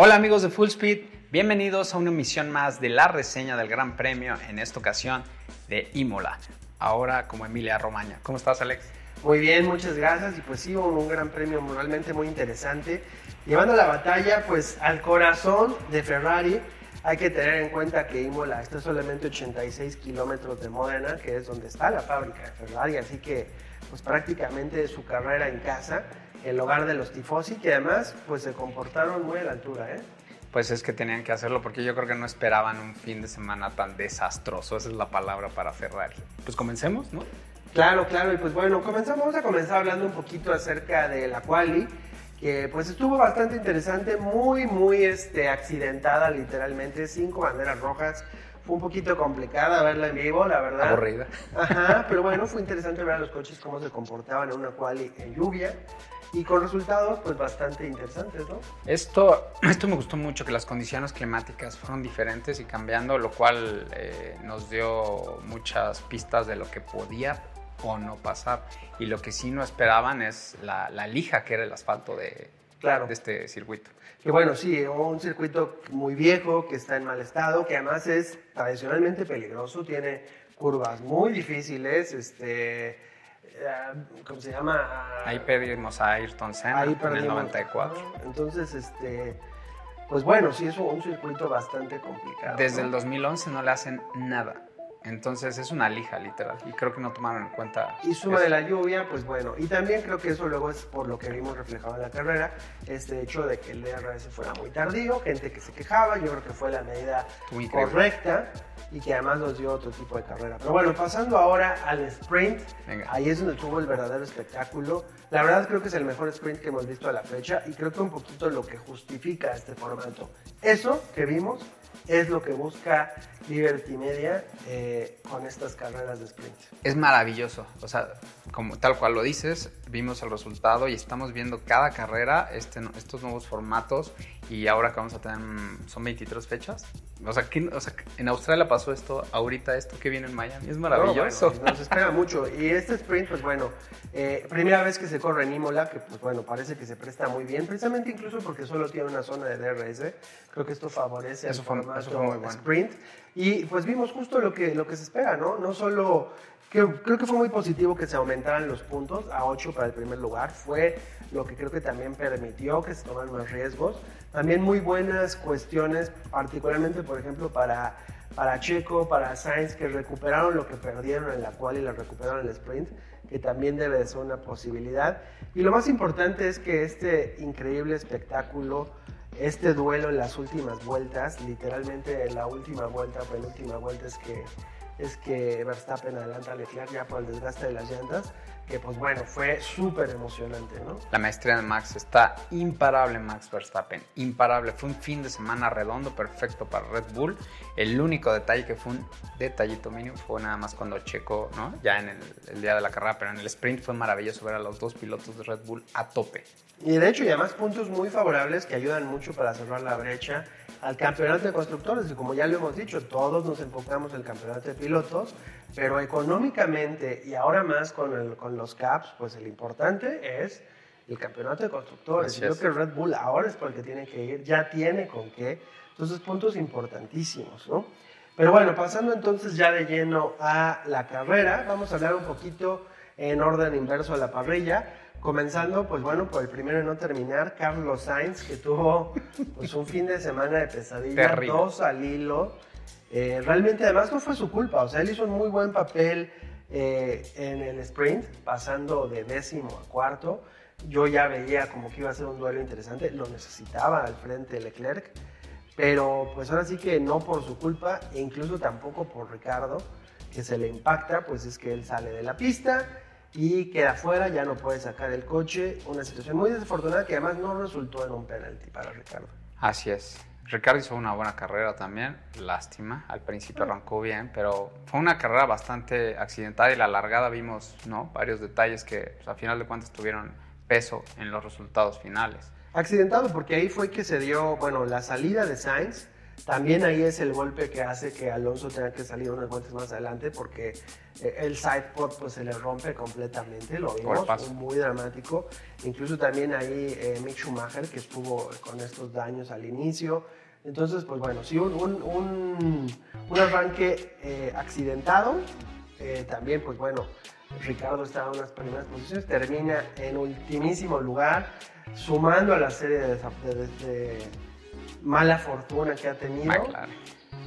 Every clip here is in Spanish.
Hola amigos de Full Speed, bienvenidos a una emisión más de la reseña del Gran Premio, en esta ocasión de Imola. Ahora como Emilia Romagna. ¿Cómo estás Alex? Muy bien, muchas gracias. Y pues sí, un gran premio realmente muy interesante. Llevando la batalla pues al corazón de Ferrari. Hay que tener en cuenta que Imola está solamente 86 kilómetros de Modena, que es donde está la fábrica de Ferrari. Así que pues prácticamente su carrera en casa el hogar de los tifosi, que además pues se comportaron muy a la altura, ¿eh? Pues es que tenían que hacerlo porque yo creo que no esperaban un fin de semana tan desastroso, esa es la palabra para Ferrari. Pues comencemos, ¿no? Claro, claro, y pues bueno, comenzamos, vamos a comenzar hablando un poquito acerca de la quali, que pues estuvo bastante interesante, muy, muy este, accidentada literalmente, cinco banderas rojas, fue un poquito complicada verla en vivo, la verdad. Aburrida. Ajá, pero bueno, fue interesante ver a los coches cómo se comportaban en una quali en lluvia y con resultados pues bastante interesantes, ¿no? Esto, esto me gustó mucho, que las condiciones climáticas fueron diferentes y cambiando, lo cual eh, nos dio muchas pistas de lo que podía o no pasar. Y lo que sí no esperaban es la, lija que era el asfalto de, claro. de este circuito. Que bueno, sí, un circuito muy viejo, que está en mal estado, que además es tradicionalmente peligroso, tiene curvas muy difíciles, este eh, ¿cómo se llama? Ahí perdimos a Ayrton Senna en el 94. Entonces, este, pues bueno, sí es un circuito bastante complicado. Desde el 2011 no le hacen nada. Entonces es una lija, literal. Y creo que no tomaron en cuenta. Y suma de la lluvia, pues bueno. Y también creo que eso luego es por lo que vimos reflejado en la carrera. Este hecho de que el DRS fuera muy tardío, gente que se quejaba. Yo creo que fue la medida correcta y que además nos dio otro tipo de carrera. Pero bueno, pasando ahora al sprint. Ahí es donde tuvo el verdadero espectáculo. La verdad creo que es el mejor sprint que hemos visto a la fecha y creo que un poquito lo que justifica este formato. Eso que vimos es lo que busca Liberty Media eh, con estas carreras de sprint. Es maravilloso, o sea, como tal cual lo dices, vimos el resultado y estamos viendo cada carrera, este, estos nuevos formatos y ahora que vamos a tener, son 23 fechas. O sea, o sea, en Australia pasó esto, ahorita esto que viene en Miami, es maravilloso. nos espera mucho. Y este sprint, pues bueno, eh, primera vez que se corre en Imola, que pues bueno, parece que se presta muy bien, precisamente incluso porque solo tiene una zona de DRS. Creo que esto favorece eso fue, eso fue muy bueno. sprint. Y pues vimos justo lo que, lo que se espera, ¿no? No solo creo que fue muy positivo que se aumentaran los puntos a 8 para el primer lugar. Fue lo que creo que también permitió que se tomaran más riesgos. También muy buenas cuestiones, particularmente, por ejemplo, para, para Checo, para Sainz, que recuperaron lo que perdieron en la cual y la recuperaron en el sprint, que también debe de ser una posibilidad. Y lo más importante es que este increíble espectáculo este duelo en las últimas vueltas, literalmente en la última vuelta, penúltima vuelta es que es que Verstappen adelanta a Leclerc ya por el desgaste de las llantas, que pues bueno, fue súper emocionante, ¿no? La maestría de Max está imparable, Max Verstappen, imparable. Fue un fin de semana redondo, perfecto para Red Bull. El único detalle que fue un detallito mínimo fue nada más cuando Checo, ¿no? Ya en el, día de la carrera, pero en el sprint fue maravilloso ver a los dos pilotos de Red Bull a tope. Y de hecho, y además puntos muy favorables que ayudan mucho para cerrar la brecha al campeonato de constructores. Y como ya lo hemos dicho, todos nos enfocamos en el campeonato de pilotos, pero económicamente y ahora más con, con los caps, pues el importante es el campeonato de constructores. Yo creo que Red Bull ahora es por el que tiene que ir, ya tiene con qué. Entonces, puntos importantísimos, ¿no? Pero bueno, pasando entonces ya de lleno a la carrera, vamos a hablar un poquito en orden inverso a la parrilla. Comenzando, pues bueno, por el primero en no terminar, Carlos Sainz, que tuvo pues un fin de semana de pesadilla, dos al hilo. Eh, realmente además no fue su culpa, o sea, él hizo un muy buen papel eh, en el sprint, pasando de décimo a cuarto. Yo ya veía como que iba a ser un duelo interesante, lo necesitaba al frente de Leclerc, pero pues ahora sí que no por su culpa e incluso tampoco por Ricardo, que se le impacta, pues es que él sale de la pista y queda fuera, ya no puede sacar el coche. Una situación muy desafortunada que además no resultó en un penalti para Ricardo. Así es. Ricardo hizo una buena carrera también, lástima, al principio arrancó bien, pero fue una carrera bastante accidentada y la largada vimos ¿no? varios detalles que pues, a final de cuentas tuvieron peso en los resultados finales. Accidentado porque ahí fue que se dio, bueno, la salida de Sainz También ahí es el golpe que hace que Alonso tenga que salir unas vueltas más adelante porque eh, el sidepod pues se le rompe completamente, lo vimos, muy dramático. Incluso también ahí eh, Mick Schumacher que estuvo con estos daños al inicio. Entonces, pues bueno, sí, un, un, un, arranque eh, accidentado. también, pues bueno, Ricardo estaba en unas primeras posiciones, termina en ultimísimo lugar, sumando a la serie de, de mala fortuna que ha tenido.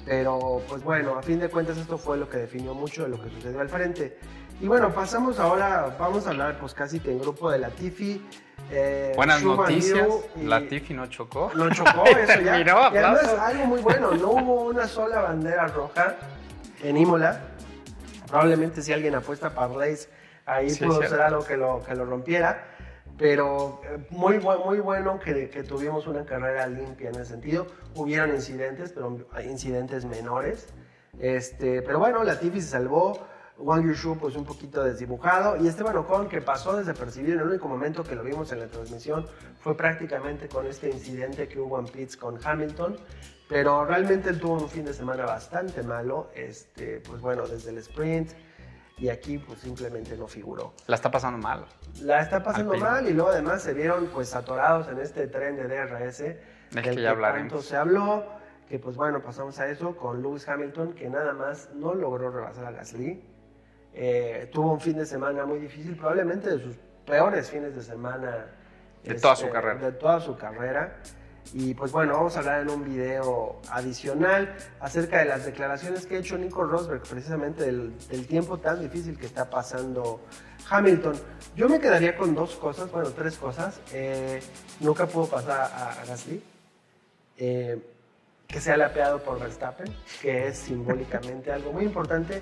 Pero pues bueno, a fin de cuentas esto fue lo que definió mucho de lo que sucedió al frente. Y bueno, pasamos ahora, vamos a hablar pues casi que en grupo de Latifi. Eh, Buenas noticias, Latifi no chocó. No chocó, eso ya. y además algo muy bueno, no hubo una sola bandera roja en Imola. Probablemente si alguien apuesta para Blaze, ahí pudo ser algo que lo, que lo rompiera pero eh, muy, muy bueno que, que, tuvimos una carrera limpia en ese sentido. Hubieron incidentes, pero incidentes menores. Este, pero bueno, Latifi se salvó. Wang Yushu pues un poquito desdibujado y Esteban Ocon que pasó desapercibido en el único momento que lo vimos en la transmisión fue prácticamente con este incidente que hubo en pits con Hamilton pero realmente él tuvo un fin de semana bastante malo este pues bueno desde el sprint y aquí pues simplemente no figuró. La está pasando mal. La está pasando mal y luego además se vieron pues atorados en este tren de DRS. del que ya hablaremos. se habló, que pues bueno, pasamos a eso con Lewis Hamilton que nada más no logró rebasar a Gasly. Eh, tuvo un fin de semana muy difícil, probablemente de sus peores fines de semana. De toda su este, carrera. De toda su carrera. Y pues bueno, vamos a hablar en un video adicional acerca de las declaraciones que ha hecho Nico Rosberg, precisamente del, tiempo tan difícil que está pasando Hamilton. Yo me quedaría con dos cosas, bueno, tres cosas. Eh, nunca pudo pasar a, Gasly. Eh, que sea lapeado por Verstappen, que es simbólicamente algo muy importante,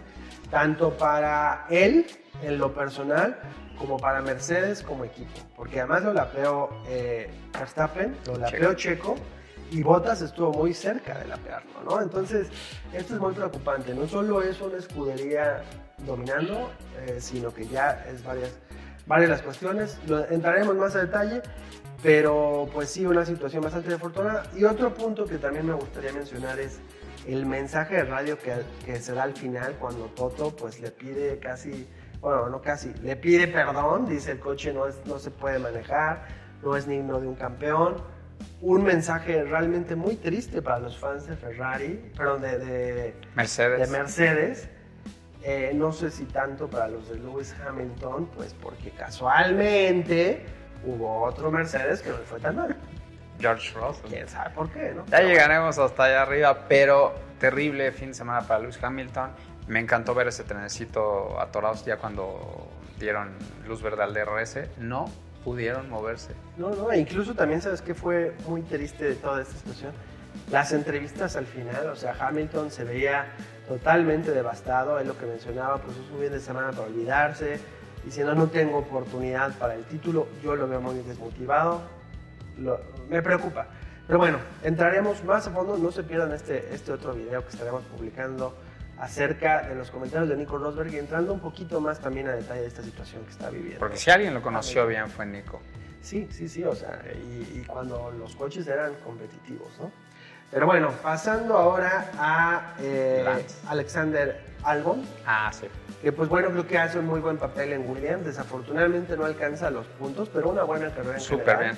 tanto para él en lo personal, como para Mercedes como equipo. Porque además lo lapeó eh, Verstappen, lo lapeó Checo. y Bottas estuvo muy cerca de lapearlo, ¿no? Entonces, esto es muy preocupante. No solo es una escudería dominando, eh, sino que ya es varias, varias las cuestiones. Lo, entraremos más a detalle, pero pues sí, una situación bastante desafortunada. Y otro punto que también me gustaría mencionar es el mensaje de radio que, que se da al final cuando Toto pues le pide casi bueno, no casi, le pide perdón, dice el coche no, es, no se puede manejar, no es digno de un campeón. Un mensaje realmente muy triste para los fans de Ferrari, perdón, de, Mercedes. De Mercedes. Eh, no sé si tanto para los de Lewis Hamilton, pues porque casualmente hubo otro Mercedes que no fue tan mal. George Russell. ¿Quién sabe por qué, no? Ya llegaremos hasta allá arriba, pero terrible fin de semana para Lewis Hamilton. Me encantó ver ese trenecito atorados ya cuando dieron luz verde al DRS. No pudieron moverse. No, no, incluso también sabes que fue muy triste de toda esta situación. Las entrevistas al final, o sea, Hamilton se veía totalmente devastado, es lo que mencionaba, pues es un fin de semana para olvidarse, diciendo no tengo oportunidad para el título, yo lo veo muy desmotivado, me preocupa. Pero bueno, entraremos más a fondo, no se pierdan este, este otro video que estaremos publicando acerca de los comentarios de Nico Rosberg y entrando un poquito más también a detalle de esta situación que está viviendo. Porque si alguien lo conoció bien fue Nico. Sí, sí, sí, o sea, y, cuando los coches eran competitivos, ¿no? Pero bueno, pasando ahora a eh, Alexander Albon. Ah, sí. Que pues bueno, creo que hace un muy buen papel en Williams. Desafortunadamente no alcanza los puntos, pero una buena carrera Súper bien.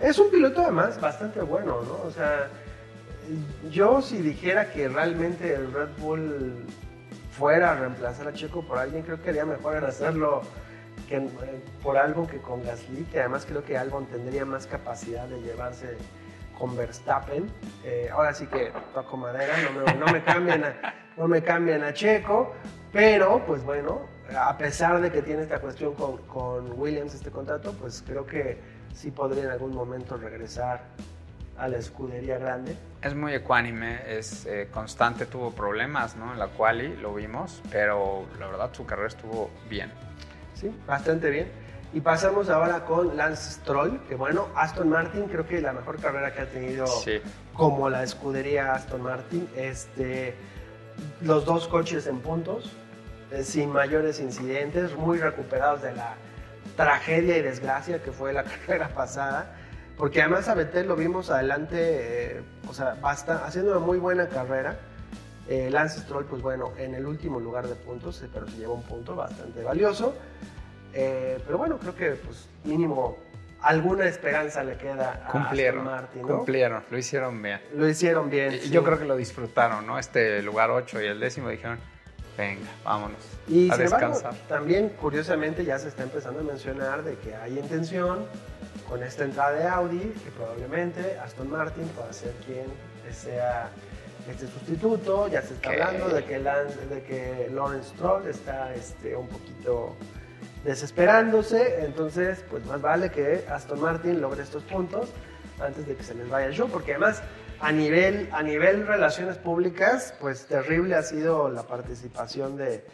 Es un piloto además bastante bueno, ¿no? O sea, yo si dijera que realmente el Red Bull fuera a reemplazar a Checo por alguien, creo que haría mejor en hacerlo que, eh, por algo que con Gasly, que además creo que Albon tendría más capacidad de llevarse con Verstappen. Eh, ahora sí que toco madera, no me, no me, cambian a, no me cambian a Checo, pero pues bueno, a pesar de que tiene esta cuestión con, con Williams, este contrato, pues creo que sí podría en algún momento regresar a la escudería grande. Es muy ecuánime, es eh, constante, tuvo problemas ¿no? en la quali, lo vimos, pero la verdad su carrera estuvo bien. Sí, bastante bien. Y pasamos ahora con Lance Stroll, que bueno, Aston Martin creo que la mejor carrera que ha tenido como la escudería Aston Martin. Este, los dos coches en puntos, eh, sin mayores incidentes, muy recuperados de la tragedia y desgracia que fue la carrera pasada. Porque además a Vettel lo vimos adelante, eh, o sea, basta, haciendo una muy buena carrera. Eh, Lance Stroll, pues bueno, en el último lugar de puntos, eh, pero se lleva un punto bastante valioso. Eh, pero bueno, creo que pues mínimo alguna esperanza le queda a Cumplieron, Aston Martin, ¿no? cumplieron, lo hicieron bien. Lo hicieron bien. Y sí. Yo creo que lo disfrutaron, ¿no? Este lugar 8 y el décimo dijeron, venga, vámonos Y a sin embargo, descansar. también curiosamente ya se está empezando a mencionar de que hay intención con esta entrada de Audi que probablemente Aston Martin pueda ser quien sea este sustituto. Ya se está hablando de que, Lance- de que Lawrence Stroll está este, un poquito desesperándose, entonces pues más vale que Aston Martin logre estos puntos antes de que se les vaya el show, porque además a nivel, a nivel relaciones públicas, pues terrible ha sido la participación de,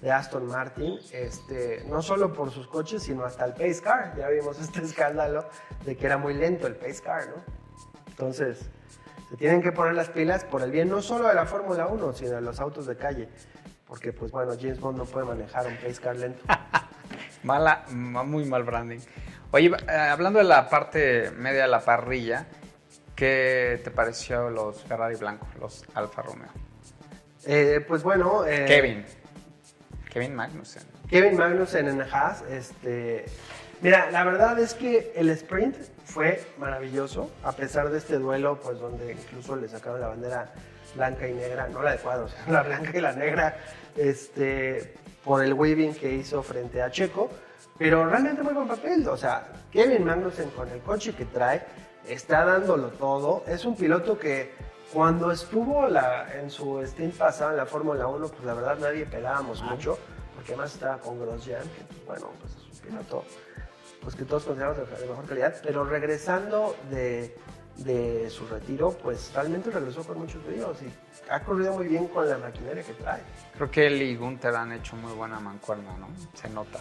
de Aston Martin, este, no solo por sus coches, sino hasta el Pace Car. Ya vimos este escándalo de que era muy lento el Pace Car, ¿no? Entonces, se tienen que poner las pilas por el bien no solo de la Fórmula 1, sino de los autos de calle. Porque, pues bueno, James Bond no puede manejar un Pace Car lento. Mala, ma- muy mal branding. Oye, eh, hablando de la parte media de la parrilla, ¿qué te pareció los Ferrari blancos, los Alfa Romeo? Eh, pues bueno... eh, Kevin. Kevin Magnussen. Kevin Magnussen en Haas, este, mira, la verdad es que el sprint fue maravilloso, a pesar de este duelo, pues donde incluso le sacaron la bandera blanca y negra, no la de cuadros, la blanca y la negra, este, por el weaving que hizo frente a Checo, pero realmente muy buen papel, o sea, Kevin Magnussen con el coche que trae, está dándolo todo, es un piloto que cuando estuvo la- en su stint pasado en la Fórmula 1, pues la verdad nadie pelábamos mucho, porque además estaba con Grosjean, que pues, bueno, pues es un piloto pues, que todos consideramos de, mejor calidad, pero regresando de, de su retiro, pues realmente regresó con muchos bríos y ha corrido muy bien con la maquinaria que trae. Creo que él y Gunther han hecho muy buena mancuerna, ¿no? Se nota.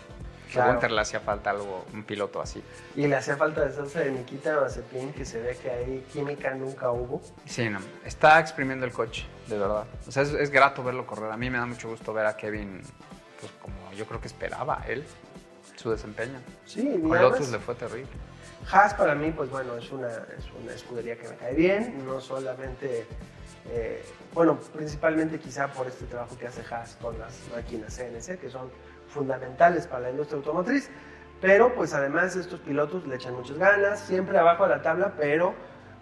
Que a Claro. Gunther le hacía falta algo, un piloto así. Y le hacía falta deshacerse de Nikita Mazepin, que se ve que ahí química nunca hubo. Sí, no, está exprimiendo el coche, de verdad. O sea, es, es grato verlo correr. A mí me da mucho gusto ver a Kevin, pues como yo creo que esperaba él, su desempeño. Sí, Con Lotus le fue terrible. Haas para mí, pues bueno, es una, es una escudería que me cae bien, no solamente, eh, bueno, principalmente quizá por este trabajo que hace Haas con las máquinas CNC, que son fundamentales para la industria automotriz, pero pues además estos pilotos le echan muchas ganas, siempre abajo de la tabla, pero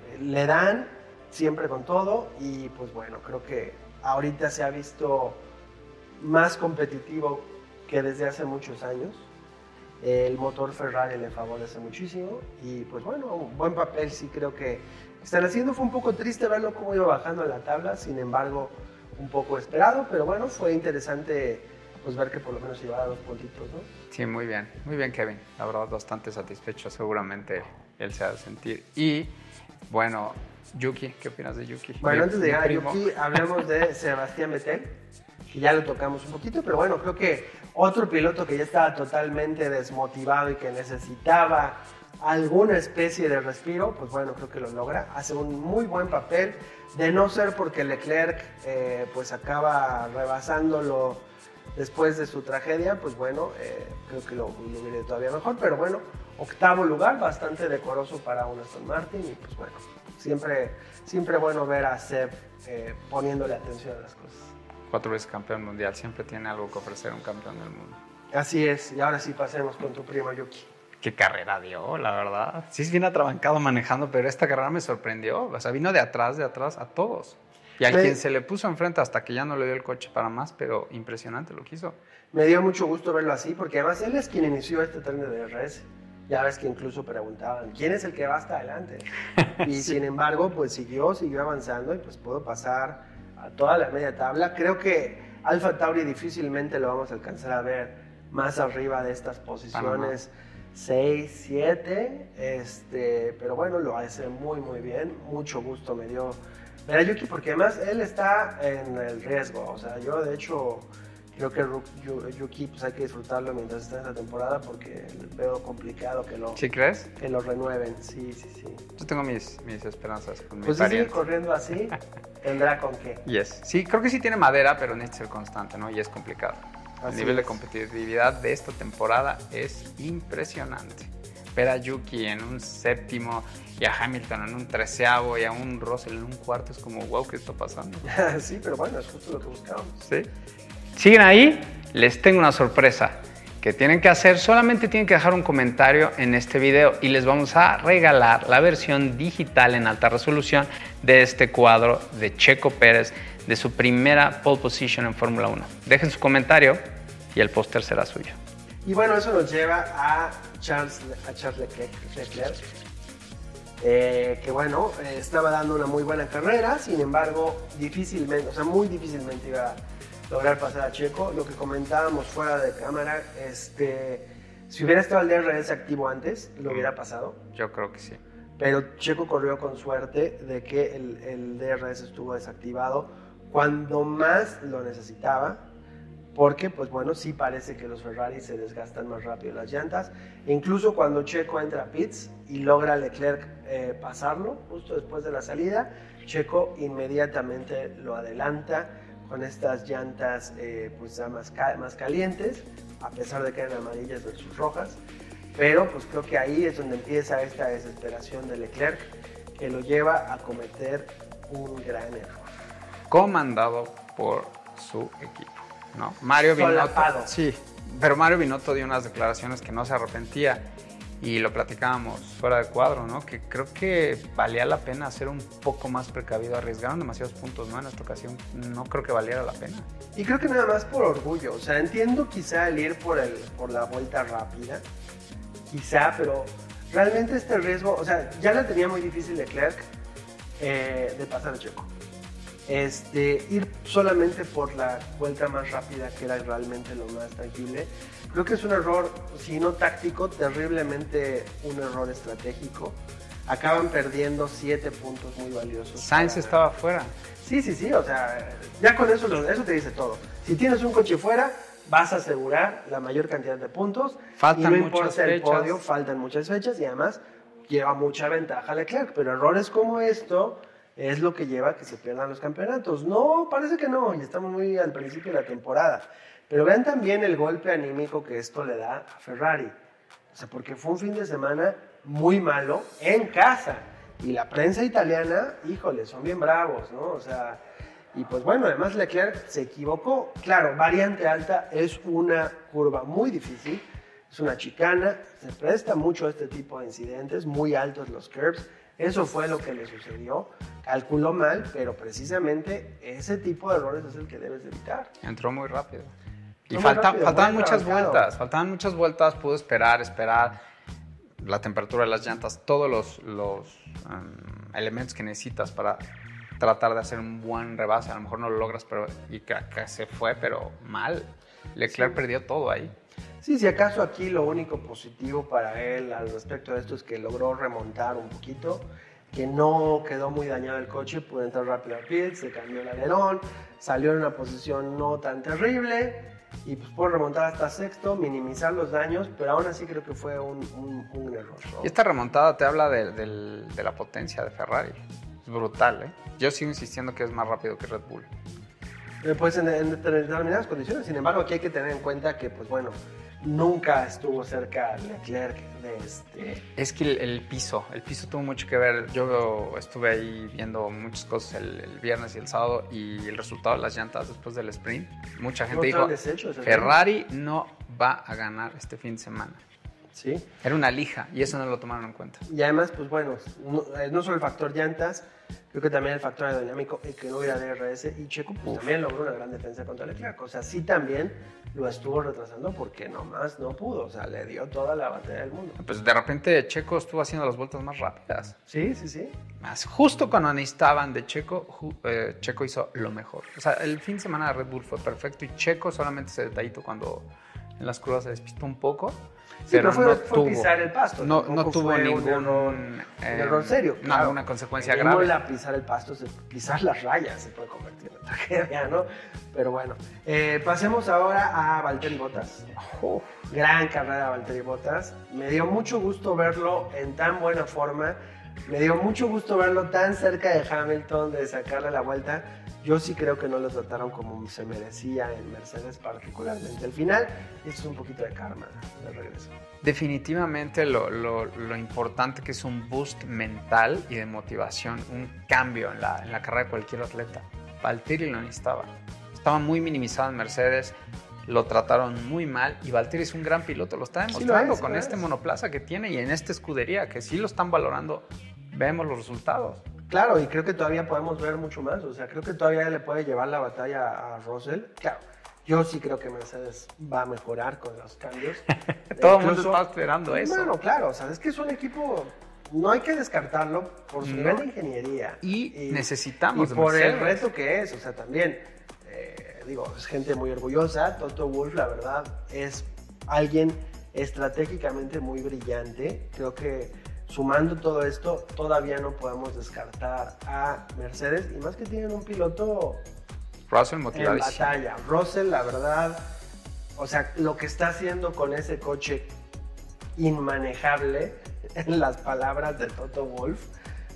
eh, le dan siempre con todo y pues bueno, creo que ahorita se ha visto más competitivo que desde hace muchos años. El motor Ferrari le favorece muchísimo y pues bueno, un buen papel sí creo que están haciendo. Fue un poco triste verlo cómo iba bajando en la tabla, sin embargo un poco esperado, pero bueno, fue interesante pues ver que por lo menos llevaba dos puntitos, ¿no? Sí, muy bien, muy bien Kevin. La verdad, bastante satisfecho. Seguramente él se ha de sentir. Y bueno, Yuki, ¿qué opinas de Yuki? Bueno, antes de llegar a. Yuki, hablemos de Sebastián Vettel, que ya lo tocamos un poquito, pero bueno, creo que otro piloto que ya estaba totalmente desmotivado y que necesitaba alguna especie de respiro, pues bueno, creo que lo logra. Hace un muy buen papel, de no ser porque Leclerc eh, pues acaba rebasándolo después de su tragedia, pues bueno, eh, creo que lo, lo todavía mejor, pero bueno, octavo lugar, bastante decoroso para un Aston Martin y pues bueno, siempre, siempre bueno ver a Seb eh, poniéndole atención a las cosas. Cuatro veces campeón mundial, siempre tiene algo que ofrecer un campeón del mundo. Así es, y ahora sí pasemos con tu primo Yuki. Qué carrera dio, la verdad. Sí, es bien atrabancado manejando, pero esta carrera me sorprendió. O sea, vino de atrás, de atrás a todos. Y a Me- quien se le puso enfrente hasta que ya no le dio el coche para más, pero impresionante lo que hizo. Me dio mucho gusto verlo así, porque además él es quien inició este tren de DRS. Ya ves que incluso preguntaban, ¿quién es el que va hasta adelante? Y sin embargo, pues siguió, siguió avanzando y pues pudo pasar a toda la media tabla. Creo que Alfa Tauri difícilmente lo vamos a alcanzar a ver más arriba de estas posiciones 6, 7. Este, pero bueno, lo hace muy, muy bien. Mucho gusto me dio ver a Yuki, porque además él está en el riesgo. O sea, yo de hecho creo que Yuki pues hay que disfrutarlo mientras está en esta temporada porque veo complicado que lo, ¿Sí crees? que lo renueven. Sí, sí, sí. Yo tengo mis, mis esperanzas con mi Pues si sigue corriendo así, tendrá con qué. Yes. Sí, creo que sí tiene madera, pero necesita ser constante, ¿no? Y es complicado. Así El nivel de es. competitividad de esta temporada es impresionante. Ver a Yuki en un séptimo y a Hamilton en un treceavo y a un Russell en un cuarto es como, wow, ¿qué está pasando? sí, pero bueno, es justo lo que buscamos. Sí. ¿Siguen ahí? Les tengo una sorpresa. que tienen que hacer? Solamente tienen que dejar un comentario en este video y les vamos a regalar la versión digital en alta resolución de este cuadro de Checo Pérez de su primera pole position en Fórmula 1. Dejen su comentario y el póster será suyo. Y bueno, eso nos lleva a Charles, a Charles Leclerc, eh, que bueno, eh, estaba dando una muy buena carrera, sin embargo, difícilmente, o sea, muy difícilmente iba a lograr pasar a Checo. Lo que comentábamos fuera de cámara, este, si hubiera estado el DRS activo antes, lo hubiera pasado. Yo creo que sí. Pero Checo corrió con suerte de que el, el DRS estuvo desactivado cuando más lo necesitaba, porque pues bueno, sí parece que los Ferrari se desgastan más rápido las llantas. Incluso cuando Checo entra a pits y logra Leclerc eh, pasarlo justo después de la salida, Checo inmediatamente lo adelanta con estas llantas eh, pues más, más calientes, a pesar de que eran amarillas versus rojas. Pero pues creo que ahí es donde empieza esta desesperación de Leclerc, que lo lleva a cometer un gran error. Comandado por su equipo. ¿No? Mario Binotto. Sí, pero Mario Binotto dio unas declaraciones que no se arrepentía y lo platicábamos fuera de cuadro, ¿no? Que creo que valía la pena ser un poco más precavido. Arriesgaron demasiados puntos, ¿no? En esta ocasión no creo que valiera la pena. Y creo que nada más por orgullo. O sea, entiendo quizá el ir por, el, por la vuelta rápida, quizá, pero realmente este riesgo, o sea, ya la tenía muy difícil Leclerc eh, de pasar a Checo este, ir solamente por la vuelta más rápida, que era realmente lo más tangible, creo que es un error, si no táctico, terriblemente un error estratégico. Acaban perdiendo siete puntos muy valiosos. Sainz estaba fuera. Sí, sí, sí, o sea, ya con eso, eso te dice todo. Si tienes un coche fuera, vas a asegurar la mayor cantidad de puntos. Faltan y no muchas importa el fechas. podio, faltan muchas fechas y además lleva mucha ventaja Leclerc. Pero errores como esto es lo que lleva a que se pierdan los campeonatos. No, parece que no, y estamos muy al principio de la temporada. Pero vean también el golpe anímico que esto le da a Ferrari. O sea, porque fue un fin de semana muy malo en casa. Y la prensa italiana, híjole, son bien bravos, ¿no? O sea, y pues bueno, además Leclerc se equivocó. Claro, variante alta es una curva muy difícil, es una chicana, se presta mucho a este tipo de incidentes, muy altos los curbs. Eso fue lo que le sucedió. Calculó mal, pero precisamente ese tipo de errores es el que debes de evitar. Entró muy rápido. Y falta- rápido, faltaban muchas trabajado. vueltas, faltaban muchas vueltas, pudo esperar, esperar la temperatura de las llantas, todos los, los, um, elementos que necesitas para tratar de hacer un buen rebase. A lo mejor no lo logras, pero y que, que se fue, pero mal. Leclerc perdió todo ahí. Sí, si acaso aquí lo único positivo para él al respecto de esto es que logró remontar un poquito, que no quedó muy dañado el coche, pudo entrar rápido al pit, se cambió el alerón, salió en una posición no tan terrible y pues pudo remontar hasta sexto, minimizar los daños, pero aún así creo que fue un, un- un error. ¿no? Y esta remontada te habla de, del- de la potencia de Ferrari. Es brutal, ¿eh? Yo sigo insistiendo que es más rápido que Red Bull. Eh, Pues en, en determinadas condiciones, sin embargo aquí hay que tener en cuenta que pues bueno, nunca estuvo cerca Leclerc de este... Es que el, el piso, el piso tuvo mucho que ver. Yo estuve ahí viendo muchas cosas el, el viernes y el sábado y el resultado de las llantas después del sprint. Mucha gente dijo. Ferrari no va a ganar este fin de semana. Sí. Era una lija y eso no lo tomaron en cuenta. Y además, pues bueno, no, eh, no solo el factor llantas, creo que también el factor aerodinámico, el que no hubiera DRS, y Checo pues, también logró una gran defensa contra Leclerc. O sea, sí también lo estuvo retrasando porque nomás no pudo. O sea, le dio toda la batería del mundo. Pues de repente Checo estuvo haciendo las vueltas más rápidas. Sí, sí, sí. Más justo cuando necesitaban de Checo, eh, Checo hizo lo mejor. O sea, el fin de semana de Red Bull fue perfecto y Checo solamente ese detallito cuando en las curvas se despistó un poco. Sí, pero, fue, no fue tuvo, pisar el pasto. no, tuvo ningún un error, eh, error serio. no, claro. alguna consecuencia En grave. Imola, pisar el pasto, pisar las rayas se puede convertir en tragedia, ¿no? Pero bueno, eh, pasemos ahora a Valtteri Bottas. Uf, Gran carrera Valtteri Bottas. Me dio mucho gusto verlo en tan buena forma. Me dio mucho gusto verlo tan cerca de Hamilton, de sacarle la vuelta. Yo sí creo que no lo trataron como se merecía en Mercedes particularmente. Al final, esto es un poquito de karma de regreso. Definitivamente lo, lo, lo, importante que es un boost mental y de motivación, un cambio en la, en la carrera de cualquier atleta. Valtteri lo necesitaba. Estaba muy minimizado en Mercedes, lo trataron muy mal y Valtteri es un gran piloto, lo está demostrando con este monoplaza que tiene y en esta escudería, que sí lo están valorando, vemos los resultados. Claro, y creo que todavía podemos ver mucho más. O sea, creo que todavía le puede llevar la batalla a Russell. Claro, yo sí creo que Mercedes va a mejorar con los cambios. Todo el mundo está esperando eso. Bueno, claro, o sea, es que es un equipo. No hay que descartarlo por su gran ingeniería. Y, necesitamos. Y por el reto que es, o sea, también. Eh, digo, es gente muy orgullosa. Toto Wolf, la verdad, es alguien estratégicamente muy brillante. Creo que sumando todo esto, todavía no podemos descartar a Mercedes y más que tienen un piloto Russell en batalla. Russell, la verdad, o sea, lo que está haciendo con ese coche inmanejable, en las palabras de Toto Wolf,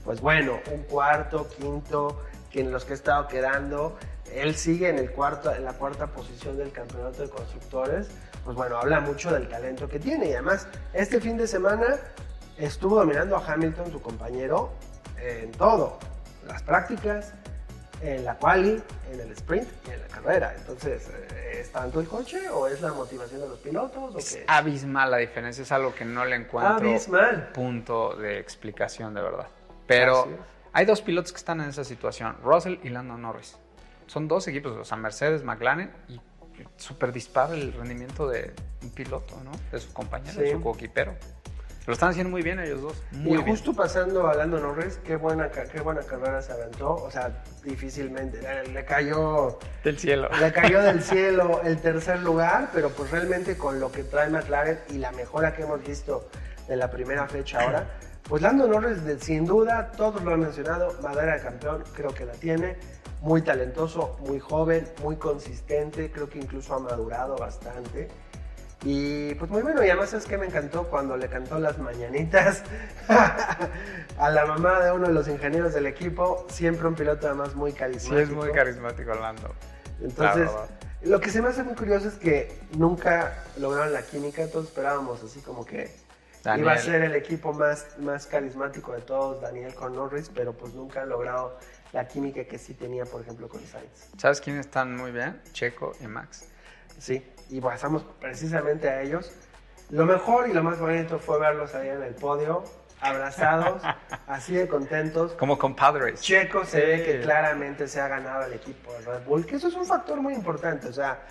pues bueno, un cuarto, quinto, que en los que ha estado quedando, él sigue en, el cuarto, en la cuarta posición del campeonato de constructores, pues bueno, habla mucho del talento que tiene y además este fin de semana estuvo dominando a Hamilton, su compañero, en todo. Las prácticas, en la quali, en el sprint y en la carrera. Entonces, eh, ¿es tanto el coche o es la motivación de los pilotos? es abismal la diferencia, es algo que no le encuentro punto de explicación de verdad. Pero hay dos pilotos que están en esa situación, Russell y Lando Norris. Son dos equipos, o sea, Mercedes, McLaren y súper dispara el rendimiento de un piloto, ¿no? De su compañero, de su coquipero. Lo están haciendo muy bien ellos dos. Muy y justo pasando a Lando Norris, qué buena, qué buena carrera se aventó. O sea, difícilmente. Le, cayó. Del cielo. Le cayó del cielo el tercer lugar, pero pues realmente con lo que trae McLaren y la mejora que hemos visto de la primera fecha ahora, pues Lando Norris, sin duda, todos lo han mencionado, madera de campeón, creo que la tiene. Muy talentoso, muy joven, muy consistente, creo que incluso ha madurado bastante. Y pues muy bueno, y además es que me encantó cuando le cantó las mañanitas a la mamá de uno de los ingenieros del equipo, siempre un piloto además muy carismático. Sí, es muy carismático Orlando. Entonces, lo que se me hace muy curioso es que nunca lograron la química, todos esperábamos así como que iba a ser el equipo más, más carismático de todos, Daniel con Norris, pero pues nunca han logrado la química que sí tenía, por ejemplo, con Sainz. ¿Sabes quiénes están muy bien? Checo y Max. Sí, y pasamos precisamente a ellos. Lo mejor y lo más bonito fue verlos ahí en el podio, abrazados, así de contentos. Como compadres. Checo se ve que claramente se ha ganado el equipo de Red Bull, que eso es un factor muy importante. O sea,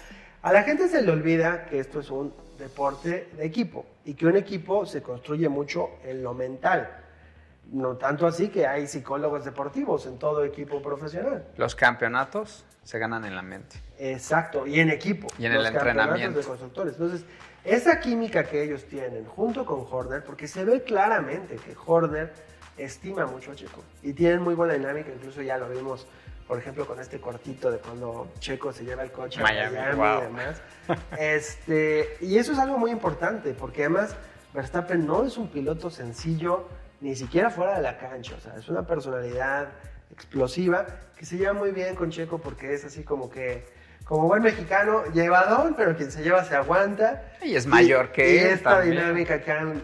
a la gente se le olvida que esto es un deporte de equipo y que un equipo se construye mucho en lo mental. No tanto así que hay psicólogos deportivos en todo equipo profesional. Los campeonatos se ganan en la mente. Exacto, y en equipo. Y en el entrenamiento. De constructores. Entonces, esa química que ellos tienen junto con Horner, porque se ve claramente que Horner estima mucho a Checo y tienen muy buena dinámica, incluso ya lo vimos, por ejemplo, con este cortito de cuando Checo se lleva el coche a Miami, y demás. Este, y eso es algo muy importante, porque además Verstappen no es un piloto sencillo, ni siquiera fuera de la cancha, o sea, es una personalidad explosiva, que se lleva muy bien con Checo porque es así como que, como buen mexicano, llevador, pero quien se lleva se aguanta. Y es mayor que y esta dinámica que han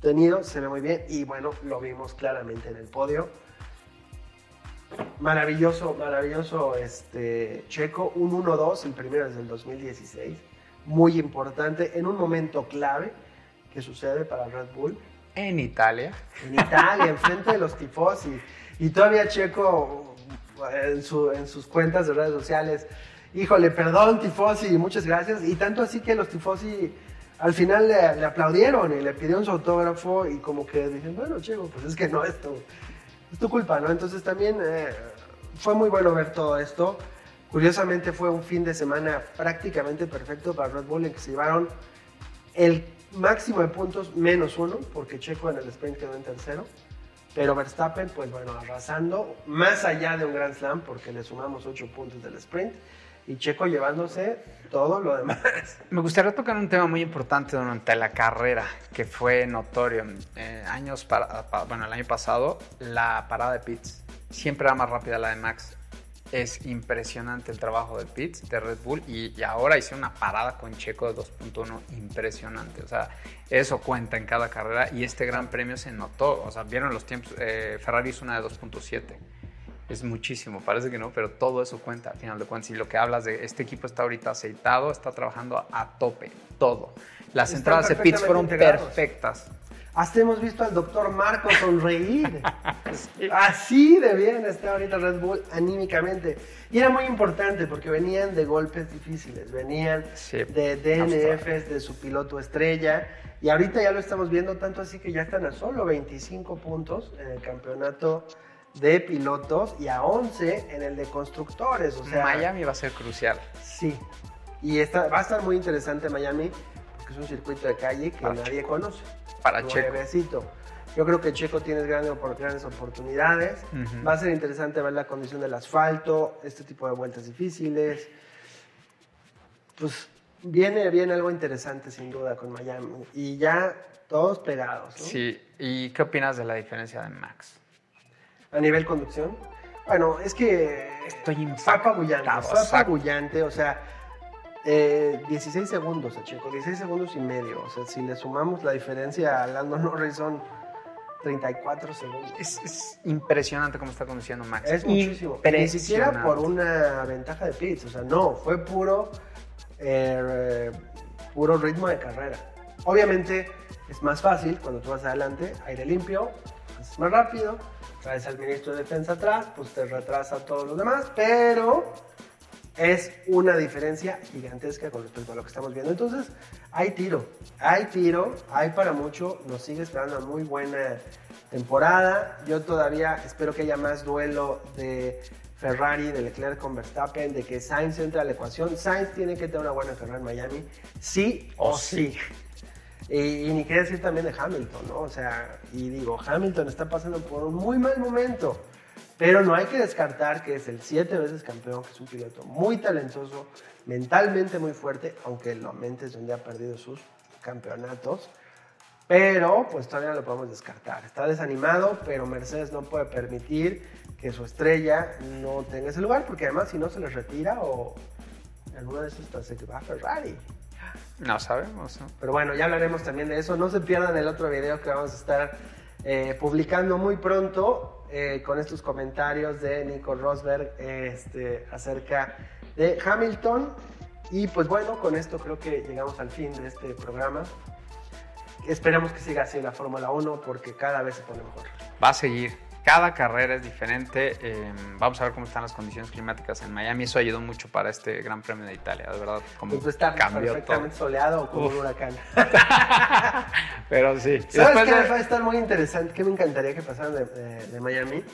tenido se ve muy bien y bueno, lo vimos claramente en el podio. Maravilloso, maravilloso este Checo, un 1-2, el primero desde el 2016, muy importante, en un momento clave que sucede para Red Bull. En Italia. En Italia, enfrente de los tifosi. Y todavía Checo en, sus cuentas de redes sociales, híjole, perdón Tifosi, muchas gracias. Y tanto así que los Tifosi al final le, aplaudieron y le pidieron su autógrafo y como que dijeron, bueno, Checo, pues es que no es tu, es tu culpa, ¿no? Entonces también eh, fue muy bueno ver todo esto. Curiosamente fue un fin de semana prácticamente perfecto para Red Bull en que se llevaron el máximo de puntos menos uno, porque Checo en el sprint quedó en tercero. Pero Verstappen, pues bueno, arrasando, más allá de un Grand Slam, porque le sumamos 8 puntos del sprint, y Checo llevándose todo lo demás. Me gustaría tocar un tema muy importante durante la carrera, que fue notorio. Eh, años para, bueno, el año pasado, la parada de pits siempre era más rápida la de Max. Es impresionante el trabajo de Pitts, de Red Bull, y, y ahora hice una parada con Checo de 2.1 impresionante. O sea, eso cuenta en cada carrera y este gran premio se notó. O sea, vieron los tiempos, eh, Ferrari hizo una de 2.7. Es muchísimo, parece que no, pero todo eso cuenta al final de cuentas. Y lo que hablas de este equipo está ahorita aceitado, está trabajando a tope, todo. Las Están entradas de Pitts fueron integrados. perfectas. Hasta hemos visto al doctor Marco sonreír. Así debían estar ahorita Red Bull anímicamente. Y era muy importante porque venían de golpes difíciles, venían Sí, de DNFs de su piloto estrella. Y ahorita ya lo estamos viendo tanto así que ya están a solo 25 puntos en el campeonato de pilotos y a 11 en el de constructores. O sea, Miami va a ser crucial. Sí. Y está, va a estar muy interesante Miami porque es un circuito de calle que Para nadie conoce. Para Checo. Nuevecito. Yo creo que Checo tiene grandes, grandes oportunidades. Ujú. Va a ser interesante ver la condición del asfalto, este tipo de vueltas difíciles. Pues viene, viene algo interesante sin duda con Miami. Y ya todos pegados. ¿no? Sí, ¿y qué opinas de la diferencia de Max? A nivel conducción. Bueno, es que Estoy fue impactado. apabullante, fue apabullante, o sea, eh, 16 segundos a Checo, 16 segundos y medio, o sea, si le sumamos la diferencia a Lando Norris son 34 segundos. Es, es impresionante cómo está conduciendo Max. Es muchísimo. Ni siquiera por una ventaja de pits, o sea, no, fue puro, eh, puro ritmo de carrera. Obviamente es más fácil cuando tú vas adelante, aire limpio, es más rápido, traes al ministro de defensa atrás, pues te retrasa a todos los demás, pero es una diferencia gigantesca con respecto a lo que estamos viendo. Entonces, hay tiro, hay tiro, hay para mucho, nos sigue esperando una muy buena temporada. Yo todavía espero que haya más duelo de Ferrari, de Leclerc con Verstappen, de que Sainz entre a la ecuación. Sainz tiene que tener una buena carrera en Miami, sí o sí. Y, y ni qué decir también de Hamilton, ¿no? O sea, y digo, Hamilton está pasando por un muy mal momento, pero no hay que descartar que es el siete veces campeón, que es un piloto muy talentoso, mentalmente muy fuerte, aunque la mente es donde ha perdido sus campeonatos. Pero pues todavía lo podemos descartar. Está desanimado, pero Mercedes no puede permitir que su estrella no tenga ese lugar, porque además si no se les retira o alguna de esas hasta se va a Ferrari. No sabemos. ¿no? Pero bueno, ya hablaremos también de eso. No se pierdan el otro video que vamos a estar eh, publicando muy pronto eh, con estos comentarios de Nico Rosberg este, acerca de Hamilton. Y pues bueno, con esto creo que llegamos al fin de este programa. Esperamos que siga así la Fórmula 1 porque cada vez se pone mejor. Va a seguir. Cada carrera es diferente. eh, vamos a ver cómo están las condiciones climáticas en Miami. Eso ayudó mucho para este Gran Premio de Italia, de verdad. Como Pues está cambió perfectamente soleado o como un huracán. todo. Pero sí. ¿Sabes qué de- va a estar muy interesante? Que me encantaría que pasaran de, de- de Miami.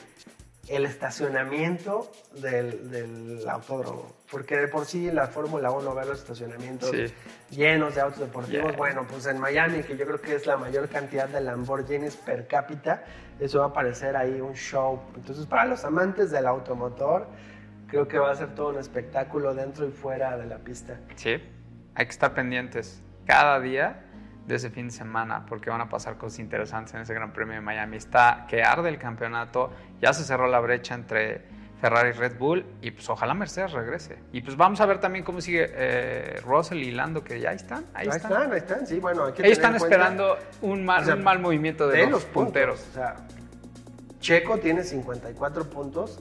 El estacionamiento del, del autódromo. Porque de por sí la Fórmula 1 ve los estacionamientos Sí. llenos de autos deportivos. Yeah. Bueno, pues en Miami, que yo creo que es la mayor cantidad de Lamborghinis per cápita, eso va a parecer ahí un show. Entonces, para los amantes del automotor, creo que va a ser todo un espectáculo dentro y fuera de la pista. Sí, hay que estar pendientes cada día de ese fin de semana porque van a pasar cosas interesantes en ese Gran Premio de Miami. Está que arde el campeonato, ya se cerró la brecha entre Ferrari y Red Bull y pues ojalá Mercedes regrese. Y pues vamos a ver también cómo sigue eh, Russell y Lando que ya están, ahí, ahí están. están, ahí están, sí, bueno, hay que Ellos tener están esperando un mal, o sea, un mal movimiento de, de los, los punteros. O sea, Checo tiene 54 puntos,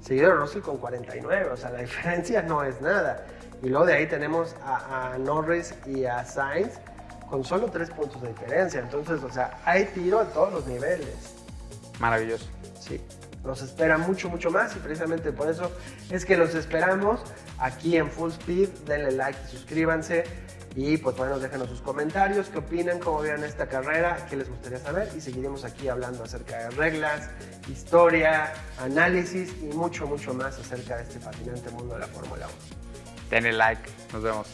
seguido de Russell con 49. O sea, la diferencia no es nada. Y luego de ahí tenemos a, a Norris y a Sainz con solo 3 puntos de diferencia. Entonces, o sea, hay tiro a todos los niveles. Maravilloso. Sí. Nos espera mucho, mucho más y precisamente por eso es que los esperamos aquí en Full Speed. Denle like, suscríbanse y pues bueno, déjenos sus comentarios, qué opinan, cómo vieron esta carrera, qué les gustaría saber y seguiremos aquí hablando acerca de reglas, historia, análisis y mucho, mucho más acerca de este fascinante mundo de la Fórmula 1. Denle like. Nos vemos.